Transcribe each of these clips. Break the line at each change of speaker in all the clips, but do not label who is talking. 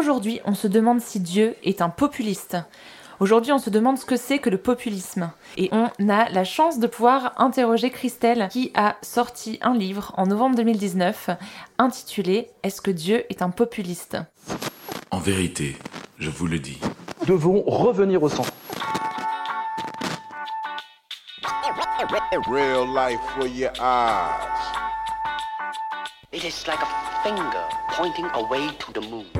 Aujourd'hui, on se demande si Dieu est un populiste. Aujourd'hui, on se demande ce que c'est que le populisme. Et on a la chance de pouvoir interroger Christelle qui a sorti un livre en novembre 2019 intitulé Est-ce que Dieu est un populiste?
En vérité, je vous le dis.
Nous devons revenir au centre.
Real life for your eyes.
It is like a finger pointing away to the moon.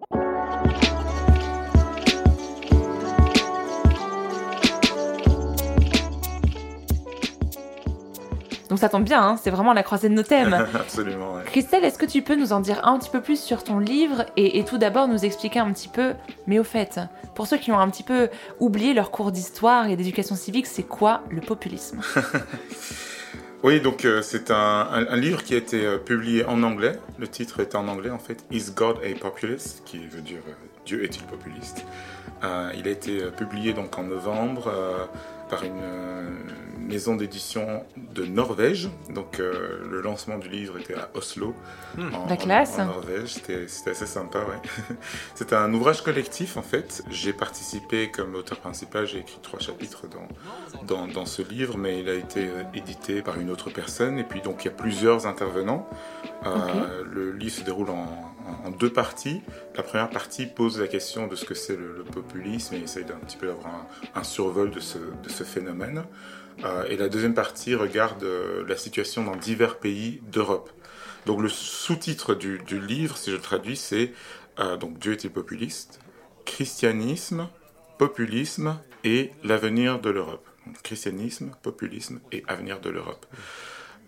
Donc ça tombe bien, hein, c'est vraiment la croisée de nos thèmes.
absolument. ouais.
Christelle, est-ce que tu peux nous en dire un petit peu plus sur ton livre et, et tout d'abord nous expliquer un petit peu, mais au fait, pour ceux qui ont un petit peu oublié leur cours d'histoire et d'éducation civique, c'est quoi le populisme?
Oui, donc euh, c'est un, un- un livre qui a été euh, publié en anglais. Le titre est en anglais en fait. Is God a Populist? Qui veut dire euh, Dieu est-il populiste? Il a été publié donc en novembre par une euh, maison d'édition de Norvège. Donc euh, le lancement du livre était à Oslo, en,
La classe.
en- Norvège. C'était c'était assez sympa, ouais. C'est un ouvrage collectif en fait. J'ai participé comme auteur principal. J'ai écrit trois chapitres dans dans, dans ce livre, mais il a été euh, édité par une autre personne. Et puis donc il y a plusieurs intervenants. Euh, Le livre se déroule en, en- deux parties. La première partie pose la question de ce que c'est le, populisme et essaye d'un petit peu d'avoir un, survol de ce, phénomène. Euh, et la deuxième partie regarde euh, la situation dans divers pays d'Europe. Donc le sous-titre du, livre, si je le traduis, c'est euh, donc Dieu est-il populiste? Christianisme, populisme et l'avenir de l'Europe. Christianisme, populisme et avenir de l'Europe.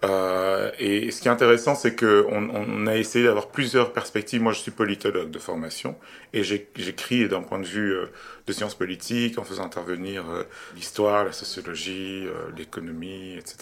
Euh, et ce qui est intéressant, c'est que on, a essayé d'avoir plusieurs perspectives. Moi, je suis politologue de formation et j'écris d'un point de vue euh, de sciences politiques en faisant intervenir euh, l'histoire, la sociologie, l'économie, etc.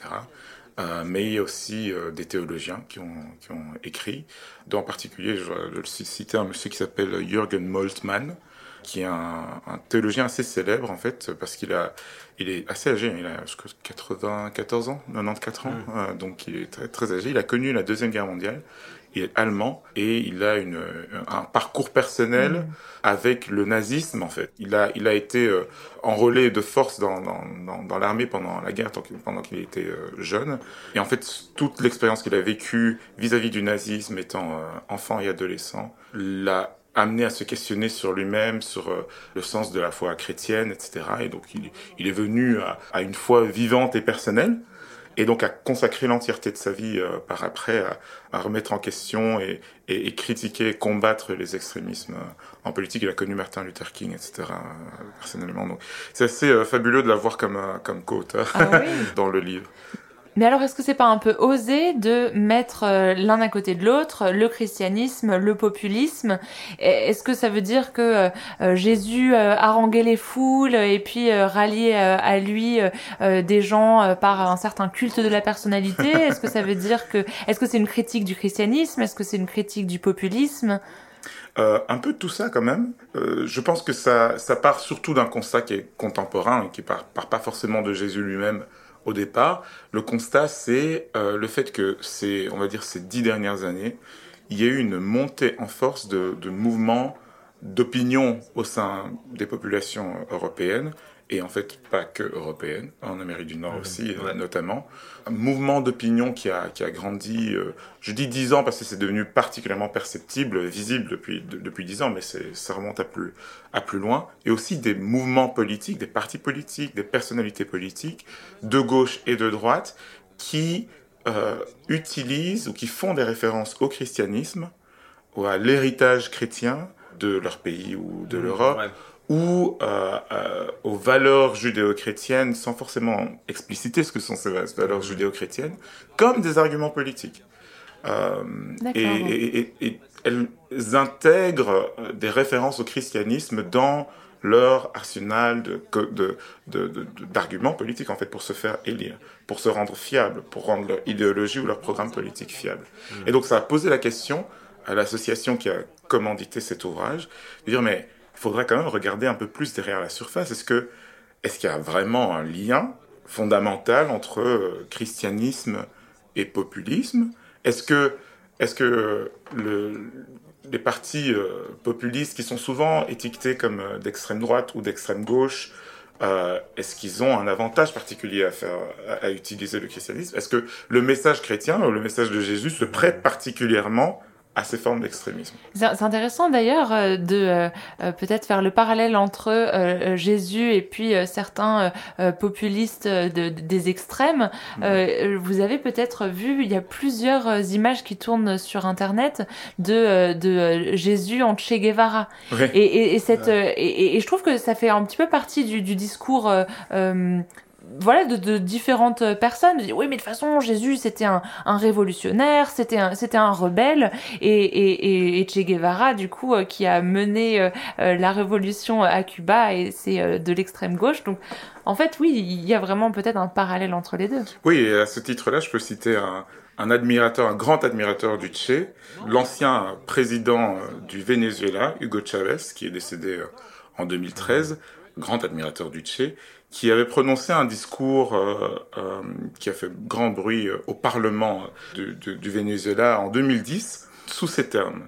Mais il y a aussi des théologiens qui ont, qui ont écrit, dont en particulier, je vais citer un monsieur qui s'appelle Jürgen Moltmann, qui est un, un théologien assez célèbre en fait, parce qu'il a, il est assez âgé, il a je crois, 94 ans, 94 ans, euh, donc il est très, très âgé. Il a connu la deuxième guerre mondiale. Il est allemand et il a une, un parcours personnel avec le nazisme en fait. Il a, il a été euh, enrôlé de force dans, dans, dans, dans l'armée pendant la guerre, pendant qu'il était euh, jeune. Et en fait, toute l'expérience qu'il a vécue vis-à-vis du nazisme, étant euh, enfant et adolescent, l'a amené à se questionner sur lui-même, sur euh, le sens de la foi chrétienne, etc. Et donc, il, il est venu à, à une foi vivante et personnelle, et donc à consacrer l'entièreté de sa vie euh, par après à, à remettre en question et, et, et critiquer, combattre les extrémismes euh, en politique. Il a connu Martin Luther King, etc. euh, personnellement. Donc, c'est assez euh, fabuleux de l'avoir comme, comme co-auteur
Ah oui.
dans le livre.
Mais alors, est-ce que c'est pas un peu osé de mettre euh, l'un à côté de l'autre, le christianisme, le populisme? Est-ce que ça veut dire que euh, euh, Jésus haranguait les foules et puis ralliait à lui des gens par un certain culte de la personnalité? Est-ce que ça veut dire que est-ce que c'est une critique du christianisme? Est-ce que c'est une critique du populisme?
Euh, un peu de tout ça quand même. Euh, je pense que ça, ça part surtout d'un constat qui est contemporain et qui part, part pas forcément de Jésus lui-même au départ. Le constat, c'est euh, le fait que c'est, on va dire, ces dix dernières années, il y a eu une montée en force de, de mouvements d'opinion au sein des populations européennes et en fait pas que européennes, en Amérique du Nord aussi euh, notamment. Un mouvement d'opinion qui a, qui a grandi, euh, je dis dix ans parce que c'est devenu particulièrement perceptible, visible depuis, de- depuis dix ans, mais ça remonte à plus, à plus loin. Et aussi des mouvements politiques, des partis politiques, des personnalités politiques, de gauche et de droite, qui euh, utilisent ou qui font des références au christianisme ou à l'héritage chrétien de leur pays ou de l'Europe,
Ouais.
Ou euh, euh, aux valeurs judéo-chrétiennes sans forcément expliciter ce que sont ces valeurs judéo-chrétiennes, comme des arguments politiques. Euh,
D'accord.
et, et- et- et elles intègrent des références au christianisme dans leur arsenal de, de, de, d'arguments politiques en fait pour se faire élire, pour se rendre fiable, pour rendre leur idéologie ou leur programme politique fiable. Mmh. Et donc ça a posé la question à l'association qui a commandité cet ouvrage de dire mais il faudrait quand même regarder un peu plus derrière la surface. Est-ce que est-ce qu'il y a vraiment un lien fondamental entre euh, christianisme et populisme? Est-ce que est-ce que le, les partis euh, populistes qui sont souvent étiquetés comme euh, d'extrême droite ou d'extrême gauche, est-ce qu'ils ont un avantage particulier à faire, à, à utiliser le christianisme? Est-ce que le message chrétien ou le message de Jésus se prête particulièrement à ces formes d'extrémisme.
C'est intéressant d'ailleurs euh, de euh, euh, peut-être faire le parallèle entre Jésus et puis certains populistes de, des extrêmes. Vous avez peut-être vu, il y a plusieurs images qui tournent sur Internet de, de Jésus en Che Guevara. Et, et, et, cette, et, et, je trouve que ça fait un petit peu partie du, du discours voilà de, de, différentes personnes oui mais de toute façon Jésus c'était un, un, révolutionnaire c'était un c'était un rebelle. Et, et, et, Che Guevara du coup euh, qui a mené euh, euh, la révolution à Cuba et c'est de l'extrême gauche. Donc en fait oui il y a vraiment peut-être un parallèle entre les deux.
Oui et à ce titre là je peux citer un, un admirateur un grand admirateur du Che l'ancien président du Venezuela Hugo Chavez qui est décédé en 2013 grand admirateur du Che qui avait prononcé un discours euh, euh, qui a fait grand bruit euh, au Parlement du, Venezuela en 2010, sous ces termes.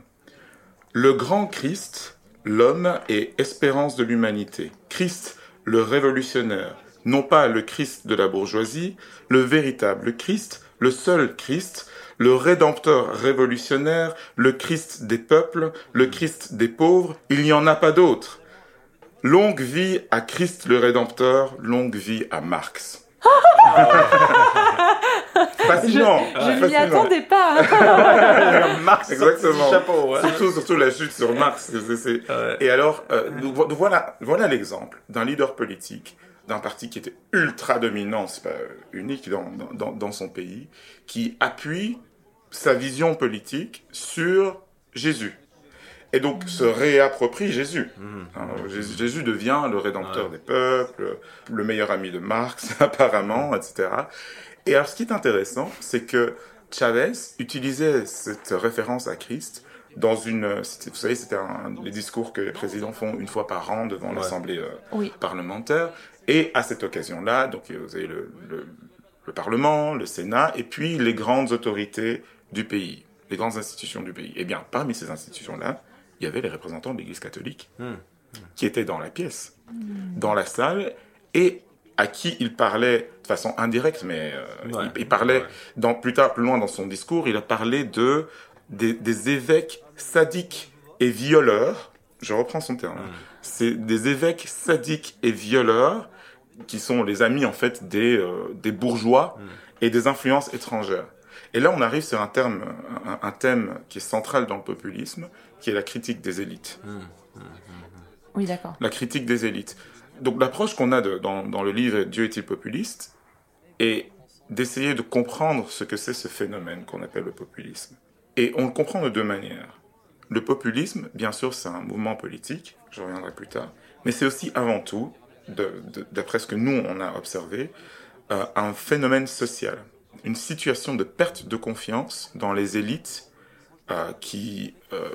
Le grand Christ, l'homme est espérance de l'humanité. Christ, le révolutionnaire, non pas le Christ de la bourgeoisie, le véritable Christ, le seul Christ, le rédempteur révolutionnaire, le Christ des peuples, le Christ des pauvres, il n'y en a pas d'autre. Longue vie à Christ le Rédempteur, longue vie à Marx.
fascinant. Je, ne m'y attendais pas.
Marx, exactement. Chapeau, surtout, surtout la chute sur Marx. Et alors, euh, voilà, voilà l'exemple d'un leader politique, d'un parti qui était ultra dominant, c'est pas unique dans, dans, dans son pays, qui appuie sa vision politique sur Jésus et donc se réapproprie Jésus. Mmh. Hein, Jésus devient le rédempteur des peuples, le meilleur ami de Marx apparemment, etc. Et alors ce qui est intéressant, c'est que Chavez utilisait cette référence à Christ dans une, vous savez, c'était les discours que les présidents font une fois par an devant l'Assemblée euh, parlementaire. Et à cette occasion-là, donc vous avez le, le, le Parlement, le Sénat, et puis les grandes autorités du pays, les grandes institutions du pays. Eh bien, parmi ces institutions-là, il y avait les représentants de l'Église catholique mmh. qui étaient dans la pièce, dans la salle, et à qui il parlait de façon indirecte, mais euh, il, parlait dans, plus tard, plus loin dans son discours, il a parlé de des, des évêques sadiques et violeurs. Je reprends son terme. Mmh. C'est des évêques sadiques et violeurs qui sont les amis en fait des, euh, des bourgeois mmh. et des influences étrangères. Et là, on arrive sur un, terme, un, un, thème qui est central dans le populisme, qui est la critique des élites. Mmh, mmh,
mmh, oui, d'accord.
La critique des élites. Donc l'approche qu'on a de, dans, dans, le livre Dieu est-il populiste? Est d'essayer de comprendre ce que c'est ce phénomène qu'on appelle le populisme. Et on le comprend de deux manières. Le populisme, bien sûr, c'est un mouvement politique, je reviendrai plus tard, mais c'est aussi avant tout, d'après ce que nous, on a observé, euh, un phénomène social, une situation de perte de confiance dans les élites qui, euh,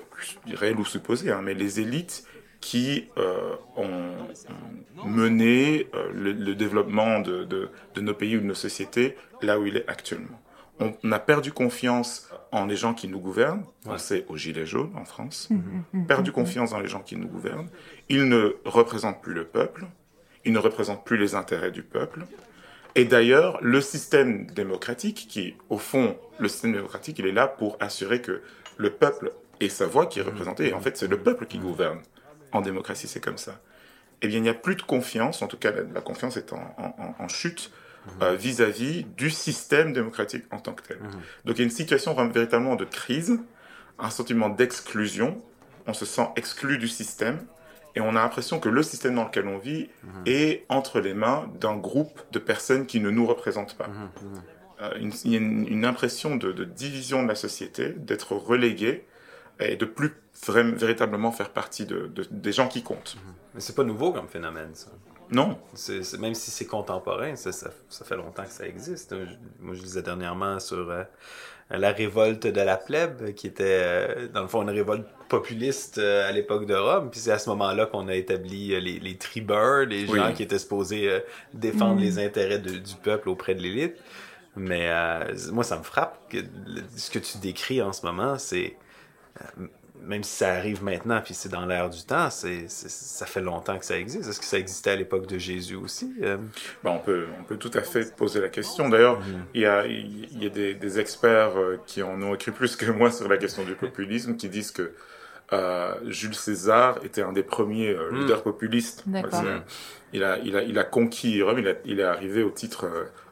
réel ou supposé, hein, mais les élites qui euh, ont mené euh, le, le, développement de, de, de, nos pays ou de nos sociétés là où il est actuellement. On, on a perdu confiance en les gens qui nous gouvernent, ouais. pensez aux Gilets jaunes en France, mmh, perdu confiance dans les gens qui nous gouvernent, ils ne représentent plus le peuple, ils ne représentent plus les intérêts du peuple, et d'ailleurs, le système démocratique, qui, au fond, le système démocratique, il est là pour assurer que le peuple ait sa voix qui est représentée. Et en fait, c'est le peuple qui gouverne. En démocratie, c'est comme ça. Eh bien, il n'y a plus de confiance, en tout cas, la, la confiance est en, en, en chute euh, vis-à-vis -vis du système démocratique en tant que tel. Donc, il y a une situation véritablement de crise, un sentiment d'exclusion. On se sent exclu du système et on a l'impression que le système dans lequel on vit mmh. est entre les mains d'un groupe de personnes qui ne nous représentent pas. Mmh. Euh, une, il y a une, une impression de, de, division de la société, d'être relégué et de plus véritablement faire partie de, des gens qui comptent.
Mais c'est pas nouveau comme phénomène, ça.
Non.
même si c'est contemporain, ça, ça, fait longtemps que ça existe. Moi, je disais dernièrement sur euh, la révolte de la plèbe, qui était, euh, dans le fond, une révolte populiste euh, à l'époque de Rome. Puis c'est à ce moment-là qu'on a établi les, les tribeurs, les gens qui étaient supposés défendre mm. les intérêts du peuple auprès de l'élite. Mais moi, ça me frappe que ce que tu décris en ce moment, c'est même si ça arrive maintenant, puis c'est dans l'air du temps, c'est, ça fait longtemps que ça existe. Est-ce que ça existait à l'époque de Jésus aussi?
Euh? Ben, on, peut, on peut tout à fait poser la question. D'ailleurs, mhm. il y a, il y a des, des, experts euh, qui en ont écrit plus que moi sur la question du populisme, qui disent que euh, Jules César était un des premiers euh, mhm. leaders populistes. Il a, il, a, il a conquis Rome, il, a, il est arrivé au titre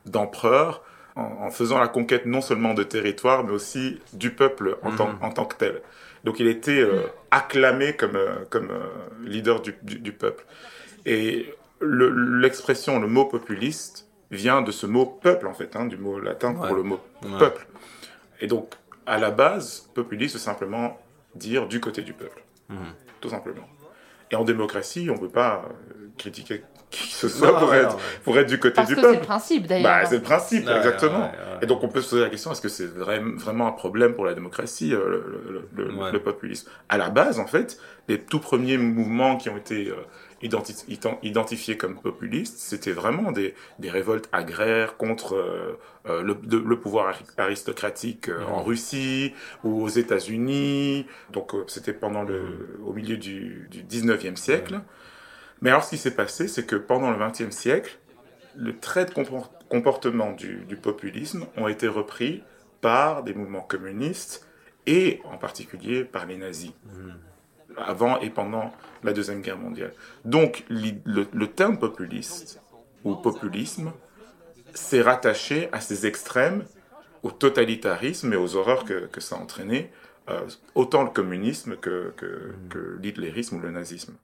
d'empereur en, en, faisant la conquête non seulement de territoire, mais aussi du peuple en, tant, mhm. en tant que tel. Donc il était euh, acclamé comme, euh, comme euh, leader du, du, peuple. Et l'expression, le, mot populiste vient de ce mot peuple, en fait, hein, du mot latin pour le mot peuple. Et donc, à la base, populiste, c'est simplement dire du côté du peuple. Mhm. Tout simplement. Et en démocratie, on ne peut pas critiquer qui que ce soit pour, être, pour être du côté du peuple.
C'est le principe d'ailleurs.
Bah, c'est le principe, exactement. Et donc on peut se poser la question est-ce que c'est vraiment un problème pour la démocratie, euh, le, le, populisme? À la base, en fait, les tout premiers mouvements qui ont été euh, identifiés comme populistes, c'était vraiment des, des, révoltes agraires contre euh, euh le, le, pouvoir aristocratique en Russie ou aux États-Unis. Donc c'était pendant le, au milieu du, du 19e siècle. Mais alors, ce qui s'est passé, c'est que pendant le XXe siècle, le trait de comportement du, populisme ont été repris par des mouvements communistes et en particulier par les nazis, hmm. Avant et pendant la Deuxième Guerre mondiale. Donc, le, terme populiste ou populisme s'est rattaché à ces extrêmes, au totalitarisme et aux horreurs que, ça a entraîné, euh, autant le communisme que, que l'hitlérisme ou le nazisme.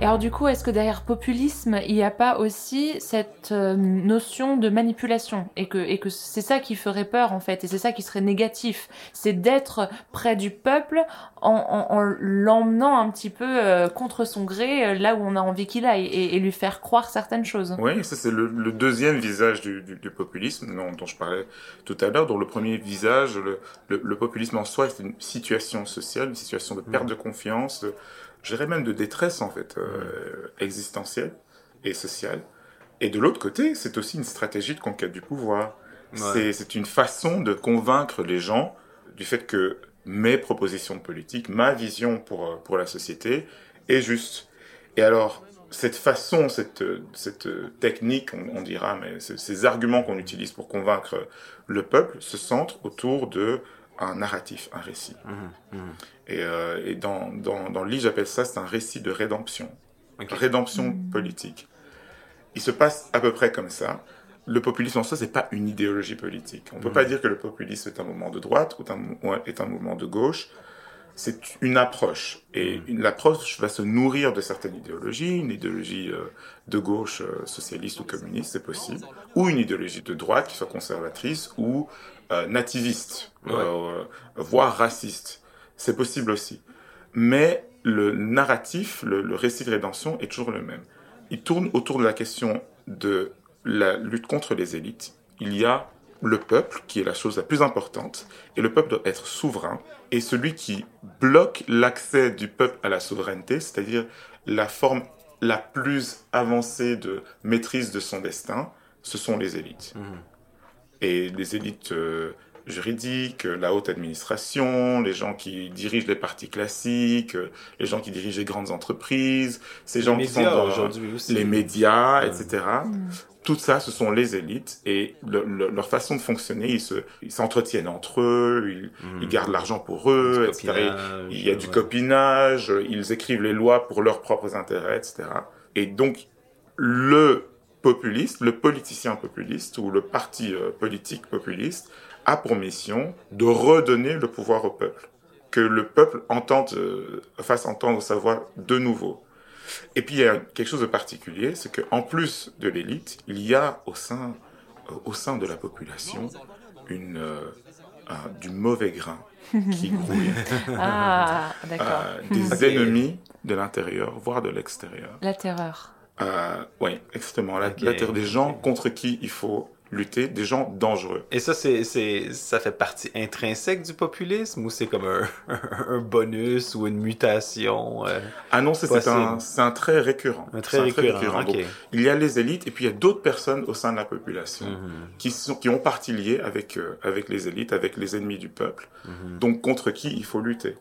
Et alors du coup, est-ce que derrière populisme, il n'y a pas aussi cette euh, notion de manipulation et que, et que c'est ça qui ferait peur en fait, et c'est ça qui serait négatif, c'est d'être près du peuple en, en, en l'emmenant un petit peu euh, contre son gré euh, là où on a envie qu'il aille et, et, lui faire croire certaines choses.
Oui, ça c'est le, le, deuxième visage du, du, du populisme dont, je parlais tout à l'heure, dont le premier visage, le, le, populisme en soi, c'est une situation sociale, une situation de perte de confiance, je dirais même de détresse en fait euh, existentielle et sociale. Et de l'autre côté, c'est aussi une stratégie de conquête du pouvoir. C'est une façon de convaincre les gens du fait que mes propositions politiques, ma vision pour, euh, pour la société est juste. Et alors, cette façon, cette, cette technique, on, dira, mais ces arguments qu'on utilise pour convaincre le peuple se centrent autour de un narratif, un récit. Mmh, mmh. Et, euh, et, dans, dans, dans le livre, j'appelle ça, c'est un récit de rédemption. Rédemption mmh. politique. Il se passe à peu près comme ça. Le populisme en soi, c'est pas une idéologie politique. On peut pas dire que le populisme est un mouvement de droite ou un, est un mouvement de gauche. C'est une approche. Et l'approche va se nourrir de certaines idéologies. Une idéologie euh, de gauche, euh, socialiste ou communiste, c'est possible. Ou une idéologie de droite qui soit conservatrice ou euh, nativiste, voire raciste. C'est possible aussi. Mais le narratif, le, récit de rédemption est toujours le même. Il tourne autour de la question de la lutte contre les élites. Il y a le peuple qui est la chose la plus importante, et le peuple doit être souverain, et celui qui bloque l'accès du peuple à la souveraineté, c'est-à-dire la forme la plus avancée de maîtrise de son destin, ce sont les élites. Mmh et les élites euh, juridiques, la haute administration, les gens qui dirigent les partis classiques, les gens qui dirigent les grandes entreprises, ces gens qui sont dans les médias, etc. Tout ça, ce sont les élites et leur façon de fonctionner, ils se, ils s'entretiennent entre eux, ils, mm. ils gardent l'argent pour eux, etc. Il y a du copinage, ils écrivent les lois pour leurs propres intérêts, etc. Et donc, le populiste, le politicien populiste ou le parti euh, politique populiste a pour mission de redonner le pouvoir au peuple, que le peuple entende, euh, fasse entendre sa voix de nouveau. Et puis il y a quelque chose de particulier, c'est qu'en plus de l'élite, il y a au sein, euh, au sein de la population une, euh, un- du mauvais grain qui grouille.
Ah, d'accord.
Euh, des ennemis de l'intérieur, voire de l'extérieur.
La terreur.
Euh, oui, exactement. La,
Ok.
la terre des gens contre qui il faut lutter, des gens dangereux.
Et ça, c'est, c'est, ça fait partie intrinsèque du populisme ou c'est comme un, un bonus ou une mutation euh,
Ah non, c'est un, c'est un trait récurrent.
Un trait récurrent.
Donc, il y a les élites et puis il y a d'autres personnes au sein de la population
Mhm,
qui, sont, qui ont partie liée avec, euh, avec les élites, avec les ennemis du peuple,
mhm.
donc contre qui il faut lutter?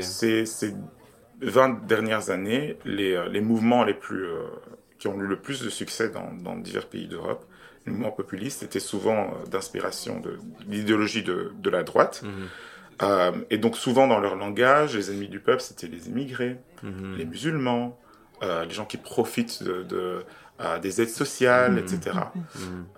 Ces, ces 20 dernières années, les, euh, les mouvements les plus, euh, qui ont eu le plus de succès dans, dans divers pays d'Europe, les mouvements populistes étaient souvent euh, d'inspiration de, de l'idéologie de, de la droite.
Mhm,
Euh, et donc souvent dans leur langage, les ennemis du peuple, c'était les immigrés,
mhm.
les musulmans, euh, les gens qui profitent de, de, euh, des aides sociales,
Mhm.
etc.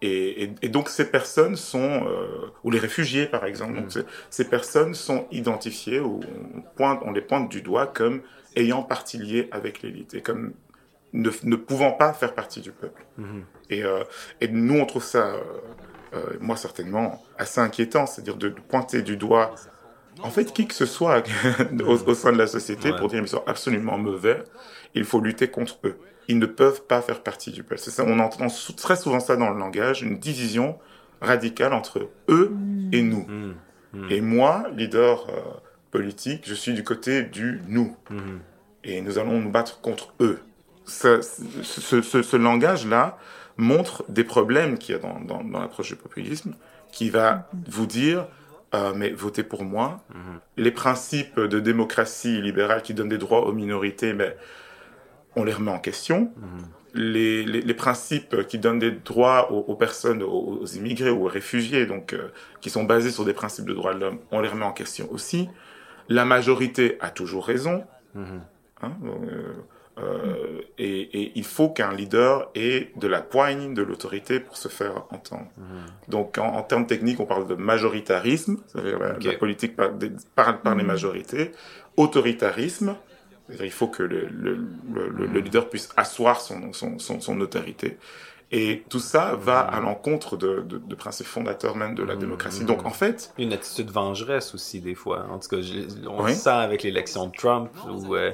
Et, et, et donc ces personnes sont, euh, ou les réfugiés par exemple, donc ces- ces personnes sont identifiées ou on, pointe, on les pointe du doigt comme ayant partie liée avec l'élite et comme ne, ne pouvant pas faire partie du peuple.
Mhm.
Et, euh, et nous on trouve ça, euh, euh, moi certainement, assez inquiétant, c'est-à-dire de, de pointer du doigt en fait, qui que ce soit au, au sein de la société
Ouais.
pour dire qu'ils sont absolument mauvais, il faut lutter contre eux. Ils ne peuvent pas faire partie du peuple. C'est ça, on entend très souvent ça dans le langage, une division radicale entre eux et nous.
Mhm. Mhm.
Et moi, leader politique, je suis du côté du nous. Et nous allons nous battre contre eux. Ce, ce- ce langage-là montre des problèmes qu'il y a dans, dans, dans l'approche du populisme, qui va vous dire, euh, mais votez pour moi.
Mhm.
Les principes de démocratie libérale qui donnent des droits aux minorités, mais on les remet en question.
Mhm.
Les, les, les principes qui donnent des droits aux, aux personnes, aux, aux immigrés ou aux réfugiés, donc euh, qui sont basés sur des principes de droits de l'homme, on les remet en question aussi. La majorité a toujours raison.
Mhm.
Hein, euh, euh, et, et il faut qu'un leader ait de la poigne, de l'autorité pour se faire entendre.
Mhm.
Donc en, en termes techniques, on parle de majoritarisme, c'est-à-dire la, la politique par, des- par, par les majorités, autoritarisme, c'est-à-dire il faut que le, le, le, le- le leader puisse asseoir son, son, son, son autorité. Et tout ça va à l'encontre de, de, de principes fondateurs même de la
Mhm.
démocratie. Donc en fait,
Une attitude vengeresse aussi, des fois. En tout cas, je- on
Oui.
le sent avec l'élection de Trump, où euh,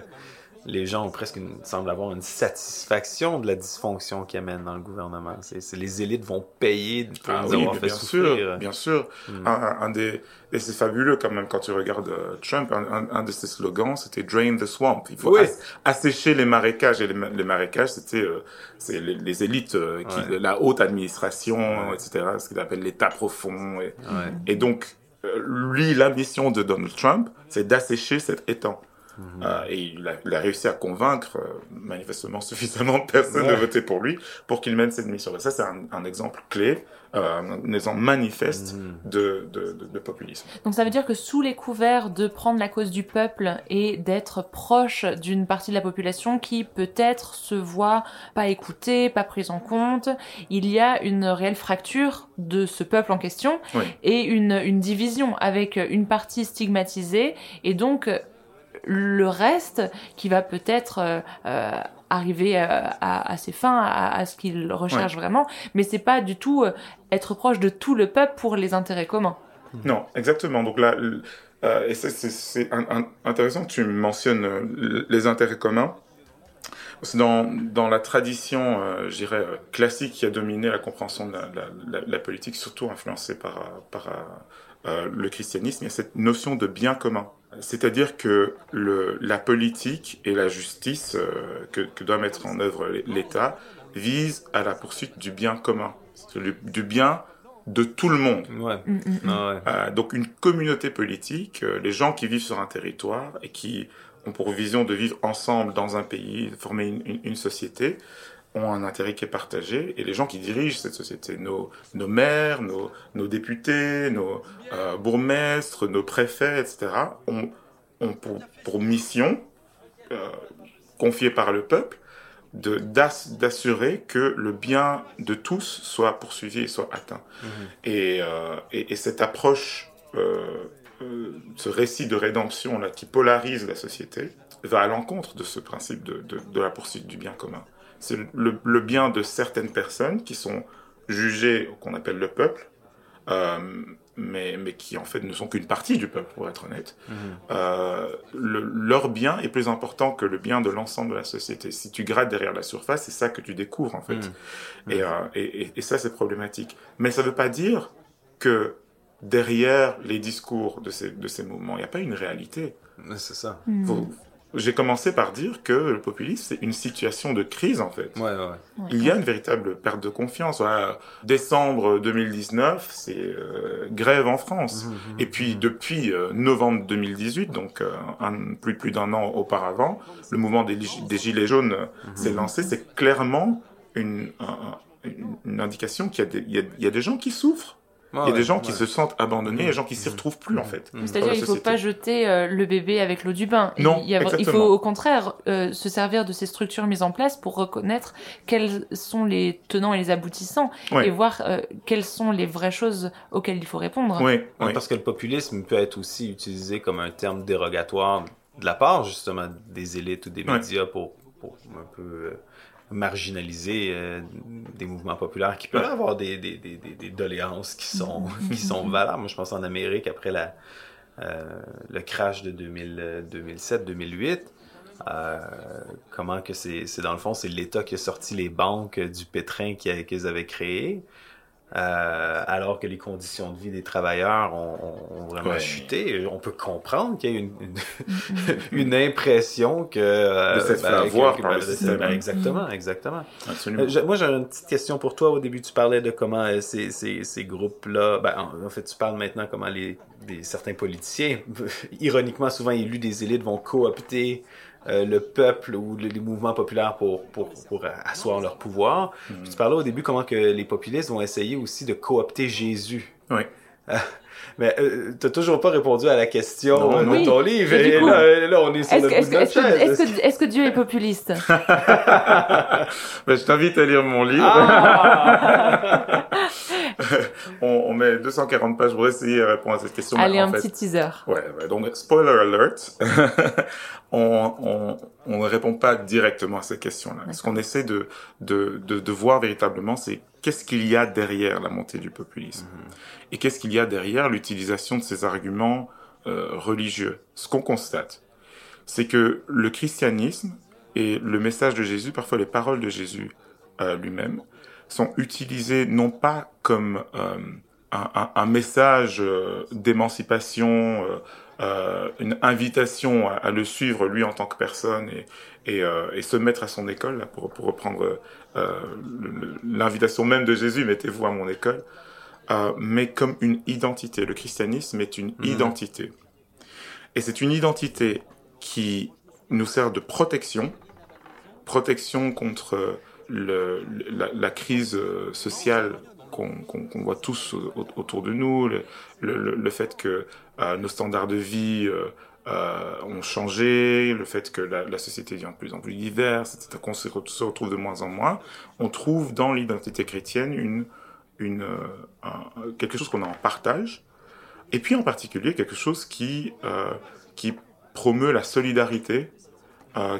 les gens ont presque une, semblent avoir une satisfaction de la dysfonction qu'ils amènent dans le gouvernement. C'est, c'est- les élites vont payer pour
Ah
nous
oui,
avoir
mais
fait
bien
souffrir.
sûr, bien sûr.
Mm.
Un, des, et c'est fabuleux quand même quand tu regardes euh, Trump, un, un- de ses slogans, c'était Drain the Swamp. Il faut
Oui.
ass- assécher les marécages. Et les, ma- les marécages, c'était euh, c'est les, les élites, euh, qui,
Ouais.
la haute administration,
Ouais.
etc., ce qu'il appelle l'État profond. Et,
Ouais.
et donc, euh, lui, la mission de Donald Trump, c'est d'assécher cet étang.
Mhm.
Euh, et il a, il a réussi à convaincre euh, manifestement suffisamment de personnes de voter pour lui pour qu'il mène cette mission. Ça, c'est un, un exemple clé, euh, un exemple manifeste
Mhm.
de, de, de, de populisme.
Donc ça veut dire que sous les couverts de prendre la cause du peuple et d'être proche d'une partie de la population qui peut-être se voit pas écoutée, pas prise en compte, il y a une réelle fracture de ce peuple en question
Oui.
et une, une division avec une partie stigmatisée et donc le reste qui va peut-être euh, euh, arriver euh, à, à ses fins, à, à ce qu'il recherche vraiment, mais c'est pas du tout euh, être proche de tout le peuple pour les intérêts communs.
Non, exactement. Donc là, euh, et c'est- intéressant que tu mentionnes les intérêts communs. Dans, dans la tradition, euh, je dirais, classique qui a dominé la compréhension de la, la- la- la politique, surtout influencée par, par le christianisme, il y a cette notion de bien commun. C'est-à-dire que le, la politique et la justice euh, que, que doit mettre en œuvre l'État visent à la poursuite du bien commun, du bien de tout le monde.
Ouais.
Mm, mm, mm.
Ah ouais.
Euh, donc une communauté politique, euh, les gens qui vivent sur un territoire et qui ont pour vision de vivre ensemble dans un pays, de former une, une- une société, ont un intérêt qui est partagé. Et les gens qui dirigent cette société, nos, nos maires, nos, nos députés, nos euh, bourgmestres, nos préfets, etc., ont, ont pour, pour mission, euh, confiée par le peuple, de- d'ass- d'assurer que le bien de tous soit poursuivi et soit atteint. Et, euh, et, et cette approche, ce récit de rédemption là qui polarise la société, va à l'encontre de ce principe de, de, de la poursuite du bien commun. C'est le, le bien de certaines personnes qui sont jugées, qu'on appelle le peuple, euh, mais, mais qui en fait ne sont qu'une partie du peuple, pour être honnête. Euh, le- leur bien est plus important que le bien de l'ensemble de la société. Si tu grattes derrière la surface, c'est ça que tu découvres en fait.
Mhm.
Et, euh, et, et- et ça, c'est problématique. Mais ça ne veut pas dire que derrière les discours de ces, de ces mouvements, il n'y a pas une réalité.
C'est ça.
Faut- J'ai commencé par dire que le populisme, c'est une situation de crise en fait.
Ouais, ouais, ouais.
Il y a une véritable perte de confiance. Voilà. Décembre 2019, c'est euh, grève en France.
Mhm.
Et puis depuis euh, novembre 2018, donc euh, un, plus, plus d'un an auparavant, le mouvement des, Gilets jaunes euh, s'est lancé. C'est clairement une, un- un- une, une indication qu'il a, y a des gens qui souffrent. Il y a des gens qui se sentent abandonnés, des gens qui s'y retrouvent plus en fait. dans
C'est-à-dire
la
il faut pas jeter euh, le bébé avec l'eau du bain.
Non,
il, y a- il
exactement.
faut au contraire euh, se servir de ces structures mises en place pour reconnaître quels sont les tenants et les aboutissants
Ouais.
et voir euh, quelles sont les vraies choses auxquelles il faut répondre.
Oui,
Ouais. Parce que le populisme peut être aussi utilisé comme un terme dérogatoire de la part justement des élites ou des
Ouais.
médias pour, pour un peu euh, marginaliser euh, des mouvements populaires qui peuvent avoir des, des, des, des, doléances qui sont, qui sont valables. Moi, je pense en Amérique, après la, euh, le crash de 2007-2008, euh, comment que c'est, dans le fond, c'est l'État qui a sorti les banques du pétrin qu'ils qu'ils avaient créé. Euh, alors que les conditions de vie des travailleurs ont, ont- ont vraiment
Ouais.
chuté. On peut comprendre qu'il y a une, une, une impression que... euh,
De avoir
que-
par le
ben,
système.
ben, exactement, exactement.
Absolument.
Euh, je- moi, j'ai une petite question pour toi. Au début, tu parlais de comment euh, ces, ces, ces groupes-là... Ben, en, en fait, tu parles maintenant comment les, des, certains politiciens, ironiquement souvent élus des élites, vont coopter euh, le peuple ou le- les mouvements populaires pour, pour, pour asseoir leur pouvoir. Puis tu parlais au début comment que les populistes vont essayer aussi de coopter Jésus.
Oui.
Mais euh, t'as toujours pas répondu à la question
Non,
euh, de
Oui.
ton livre.
Et du
Et
coup,
là, là, on est sur
Est-ce
le
que,
bout de notre
est-ce que,
chaise.
est-ce que- est-ce que Dieu est populiste?
Ben, je t'invite à lire mon livre.
Ah!
On, on met 240 pages pour essayer de répondre à cette question.
Allez,
en
un
fait-
petit teaser.
Ouais, ouais, donc spoiler alert, on, on, on ne répond pas directement à cette question-là. Ce qu'on essaie de, de, de, de voir véritablement, c'est qu'est-ce qu'il y a derrière la montée du populisme et qu'est-ce qu'il y a derrière l'utilisation de ces arguments euh, religieux. Ce qu'on constate, c'est que le christianisme et le message de Jésus, parfois les paroles de Jésus euh, lui-même, sont utilisés non pas comme euh, un, un, un message euh, d'émancipation, euh, une invitation à, à le suivre lui en tant que personne et, et, et se mettre à son école, là, pour, pour reprendre l'invitation même de Jésus, mettez-vous à mon école, mais comme une identité. Le christianisme est une
Mhm.
identité. Et c'est une identité qui nous sert de protection, protection contre la, crise euh, sociale qu'on voit tous au- autour de nous, le, fait que euh, nos standards de vie euh, ont changé, le fait que la, société devient de plus en plus diverse, etc., qu'on se, re- se retrouve de moins en moins, on trouve dans l'identité chrétienne quelque chose qu'on a en partage, et puis en particulier quelque chose qui, promeut la solidarité,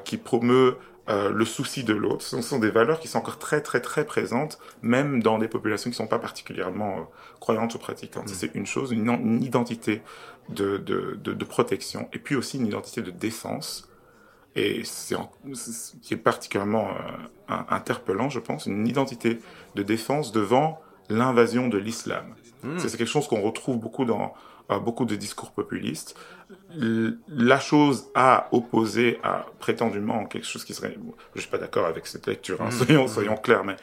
qui promeut euh, le souci de l'autre. Ce sont des valeurs qui sont encore très très très présentes, même dans des populations qui ne sont pas particulièrement euh, croyantes ou pratiquantes. Ça, C'est une chose, une, une identité de, de, de, de protection, et puis aussi une identité de défense. Et c'est qui est particulièrement euh, interpellant, je pense, une identité de défense devant l'invasion de l'islam.
Hmm.
C'est quelque chose qu'on retrouve beaucoup dans euh, beaucoup de discours populistes. L- La chose à opposer à prétendument quelque chose qui serait, je suis pas d'accord avec cette lecture, hein,
Mhm.
soyons soyons clairs, mais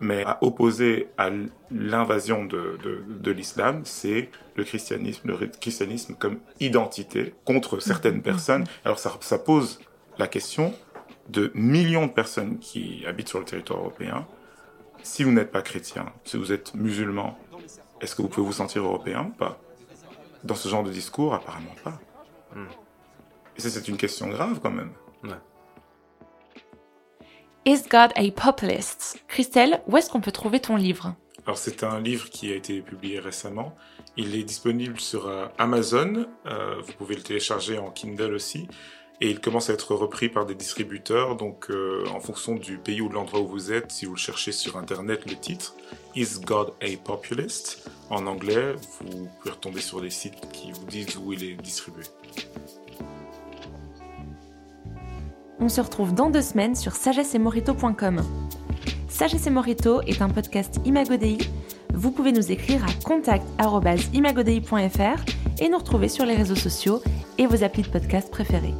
mais à opposer à l'invasion de, de, de l'islam, c'est le christianisme, le christianisme comme identité contre certaines personnes. Alors ça, ça pose la question de millions de personnes qui habitent sur le territoire européen. Si vous n'êtes pas chrétien, si vous êtes musulman, est-ce que vous pouvez vous sentir européen ou pas? Dans ce genre de discours, apparemment pas.
Hmm.
Et ça, c'est une question grave quand même.
Is God a populist? Christelle, où est-ce qu'on peut trouver ton livre?
Alors c'est un livre qui a été publié récemment. Il est disponible sur euh, Amazon. Euh, vous pouvez le télécharger en Kindle aussi. Et il commence à être repris par des distributeurs. Donc, euh, en fonction du pays ou de l'endroit où vous êtes, si vous le cherchez sur internet, le titre Is God a Populist? En anglais, vous pouvez retomber sur des sites qui vous disent où il est distribué.
On se retrouve dans deux semaines sur sagessemorito.com. Sagesse et Morito est un podcast Imagodei. Vous pouvez nous écrire à contact.imagodei.fr et nous retrouver sur les réseaux sociaux et vos applis de podcast préférés.